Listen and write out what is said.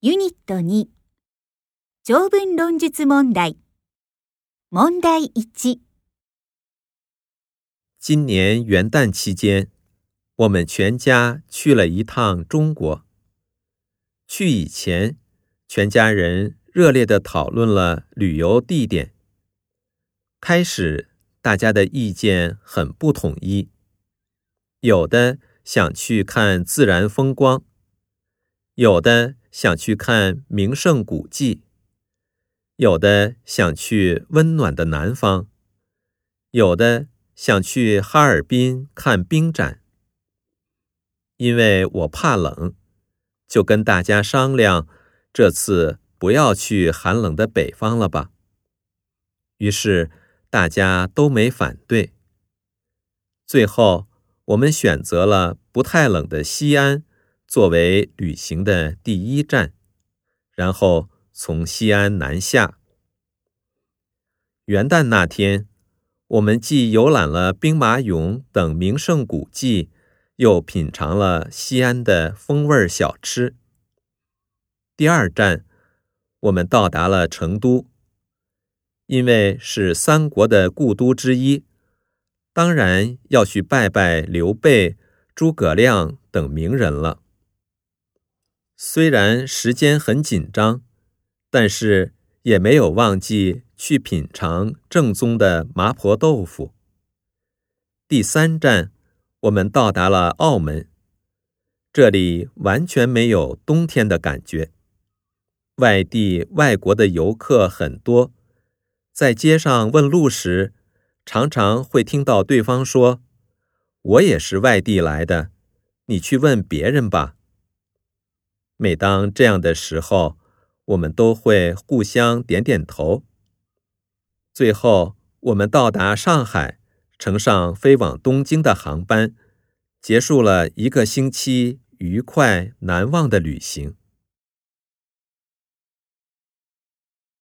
Unit 2長文論述問題。問題一：今年元旦期间，我们全家去了一趟中国。去以前，全家人热烈地讨论了旅游地点。开始，大家的意见很不统一，有的想去看自然风光。有的想去看名胜古迹，有的想去温暖的南方，有的想去哈尔滨看冰展。因为我怕冷，就跟大家商量，这次不要去寒冷的北方了吧。于是大家都没反对，最后我们选择了不太冷的西安。作为旅行的第一站，然后从西安南下。元旦那天，我们既游览了兵马俑等名胜古迹，又品尝了西安的风味小吃。第二站，我们到达了成都，因为是三国的故都之一，当然要去拜拜刘备、诸葛亮等名人了。虽然时间很紧张，但是也没有忘记去品尝正宗的麻婆豆腐。第三站，我们到达了澳门，这里完全没有冬天的感觉。外地外国的游客很多，在街上问路时，常常会听到对方说：“我也是外地来的，你去问别人吧。”每当这样的时候，我们都会互相点点头。最后，我们到达上海，乘上飞往东京的航班，结束了一个星期愉快难忘的旅行。